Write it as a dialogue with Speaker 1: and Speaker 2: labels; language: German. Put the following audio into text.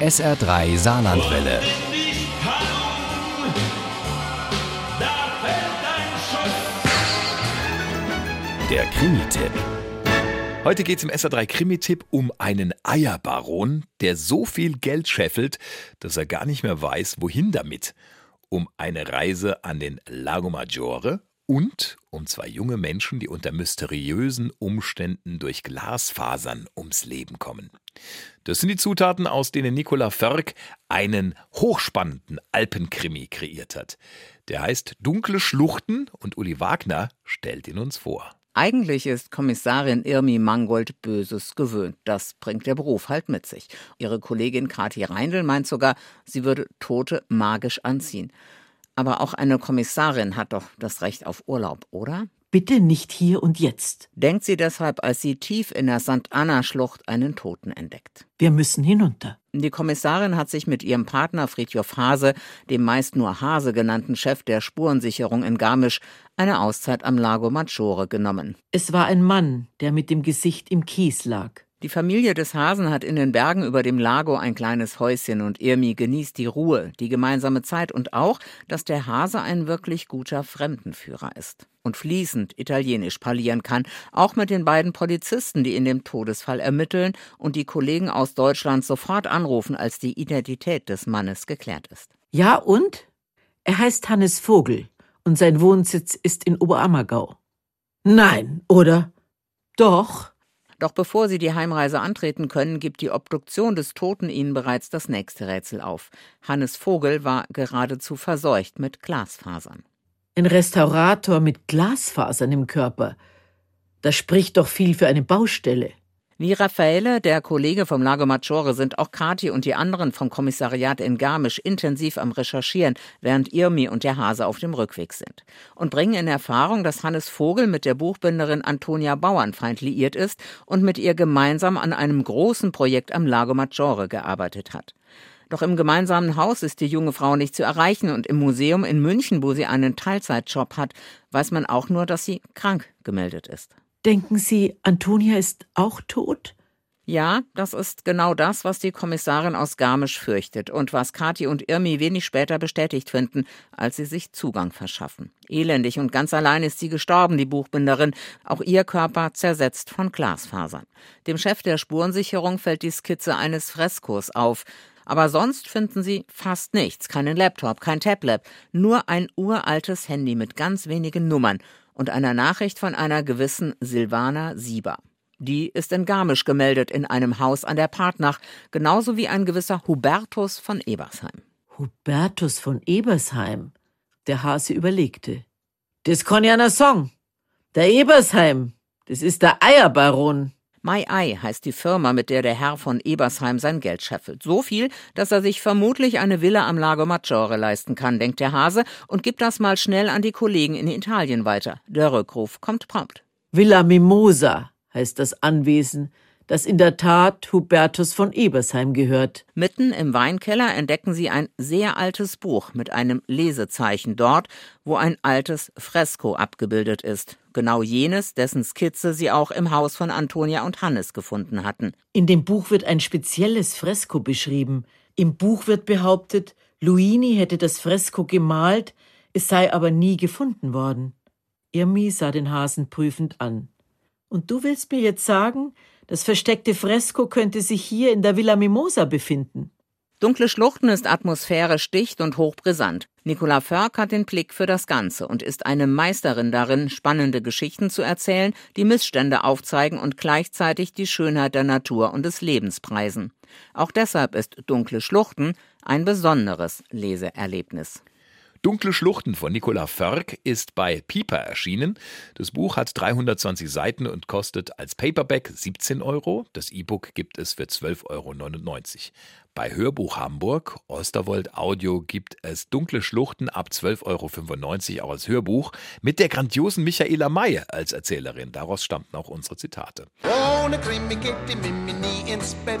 Speaker 1: SR3 Saarlandwelle. Der Krimi-Tipp. Heute geht es im SR3 Krimi-Tipp um einen Eierbaron, der so viel Geld scheffelt, dass er gar nicht mehr weiß, wohin damit. Um eine Reise an den Lago Maggiore und um zwei junge Menschen, die unter mysteriösen Umständen durch Glasfasern ums Leben kommen. Das sind die Zutaten, aus denen Nicola Förk einen hochspannenden Alpenkrimi kreiert hat. Der heißt Dunkle Schluchten und Uli Wagner stellt ihn uns vor.
Speaker 2: Eigentlich ist Kommissarin Irmi Mangold Böses gewöhnt. Das bringt der Beruf halt mit sich. Ihre Kollegin Kathi Reindl meint sogar, sie würde Tote magisch anziehen. Aber auch eine Kommissarin hat doch das Recht auf Urlaub, oder?
Speaker 3: Bitte nicht hier und jetzt.
Speaker 2: Denkt sie deshalb, als sie tief in der St. Anna-Schlucht einen Toten entdeckt.
Speaker 3: Wir müssen hinunter.
Speaker 2: Die Kommissarin hat sich mit ihrem Partner Fridtjof Hase, dem meist nur Hase genannten Chef der Spurensicherung in Garmisch, eine Auszeit am Lago Maggiore genommen.
Speaker 3: Es war ein Mann, der mit dem Gesicht im Kies lag.
Speaker 2: Die Familie des Hasen hat in den Bergen über dem Lago ein kleines Häuschen und Irmi genießt die Ruhe, die gemeinsame Zeit und auch, dass der Hase ein wirklich guter Fremdenführer ist und fließend Italienisch parlieren kann, auch mit den beiden Polizisten, die in dem Todesfall ermitteln und die Kollegen aus Deutschland sofort anrufen, als die Identität des Mannes geklärt ist.
Speaker 3: Ja und? Er heißt Hannes Vogel und sein Wohnsitz ist in Oberammergau. Nein, oder? Doch.
Speaker 2: Doch bevor sie die Heimreise antreten können, gibt die Obduktion des Toten ihnen bereits das nächste Rätsel auf. Hannes Vogel war geradezu verseucht mit Glasfasern.
Speaker 3: Ein Restaurator mit Glasfasern im Körper. Das spricht doch viel für eine Baustelle.
Speaker 2: Wie Raffaele, der Kollege vom Lago Maggiore, sind auch Kati und die anderen vom Kommissariat in Garmisch intensiv am Recherchieren, während Irmi und der Hase auf dem Rückweg sind. Und bringen in Erfahrung, dass Hannes Vogel mit der Buchbinderin Antonia Bauernfeind liiert ist und mit ihr gemeinsam an einem großen Projekt am Lago Maggiore gearbeitet hat. Doch im gemeinsamen Haus ist die junge Frau nicht zu erreichen und im Museum in München, wo sie einen Teilzeitjob hat, weiß man auch nur, dass sie krank gemeldet ist.
Speaker 3: Denken Sie, Antonia ist auch tot?
Speaker 2: Ja, das ist genau das, was die Kommissarin aus Garmisch fürchtet und was Kathi und Irmi wenig später bestätigt finden, als sie sich Zugang verschaffen. Elendig und ganz allein ist sie gestorben, die Buchbinderin, auch ihr Körper zersetzt von Glasfasern. Dem Chef der Spurensicherung fällt die Skizze eines Freskos auf, aber sonst finden sie fast nichts, keinen Laptop, kein Tablet, nur ein uraltes Handy mit ganz wenigen Nummern und einer Nachricht von einer gewissen Silvana Sieber. Die ist in Garmisch gemeldet in einem Haus an der Partnach, genauso wie ein gewisser Hubertus von Ebersheim.
Speaker 3: Hubertus von Ebersheim? Der Hase überlegte. Das kann ja einer Song. Der Ebersheim, das ist der Eierbaron.
Speaker 2: My Eye heißt die Firma, mit der der Herr von Ebersheim sein Geld scheffelt. So viel, dass er sich vermutlich eine Villa am Lago Maggiore leisten kann, denkt der Hase und gibt das mal schnell an die Kollegen in Italien weiter. Der Rückruf kommt prompt.
Speaker 3: Villa Mimosa heißt das Anwesen, das in der Tat Hubertus von Ebersheim gehört.
Speaker 2: Mitten im Weinkeller entdecken sie ein sehr altes Buch mit einem Lesezeichen dort, wo ein altes Fresko abgebildet ist. Genau jenes, dessen Skizze sie auch im Haus von Antonia und Hannes gefunden hatten.
Speaker 3: In dem Buch wird ein spezielles Fresko beschrieben. Im Buch wird behauptet, Luini hätte das Fresko gemalt, es sei aber nie gefunden worden. Irmi sah den Hasen prüfend an. Und du willst mir jetzt sagen, das versteckte Fresko könnte sich hier in der Villa Mimosa befinden.
Speaker 2: Dunkle Schluchten ist atmosphärisch dicht und hochbrisant. Nicola Förk hat den Blick für das Ganze und ist eine Meisterin darin, spannende Geschichten zu erzählen, die Missstände aufzeigen und gleichzeitig die Schönheit der Natur und des Lebens preisen. Auch deshalb ist Dunkle Schluchten ein besonderes Leseerlebnis.
Speaker 1: Dunkle Schluchten von Nicola Förk ist bei Piper erschienen. Das Buch hat 320 Seiten und kostet als Paperback 17 Euro. Das E-Book gibt es für 12,99 Euro. Bei Hörbuch Hamburg, Osterwold Audio, gibt es Dunkle Schluchten ab 12,95 Euro auch als Hörbuch mit der grandiosen Michaela May als Erzählerin. Daraus stammten auch unsere Zitate. Ohne Krimi geht die Mimi nie ins Bett.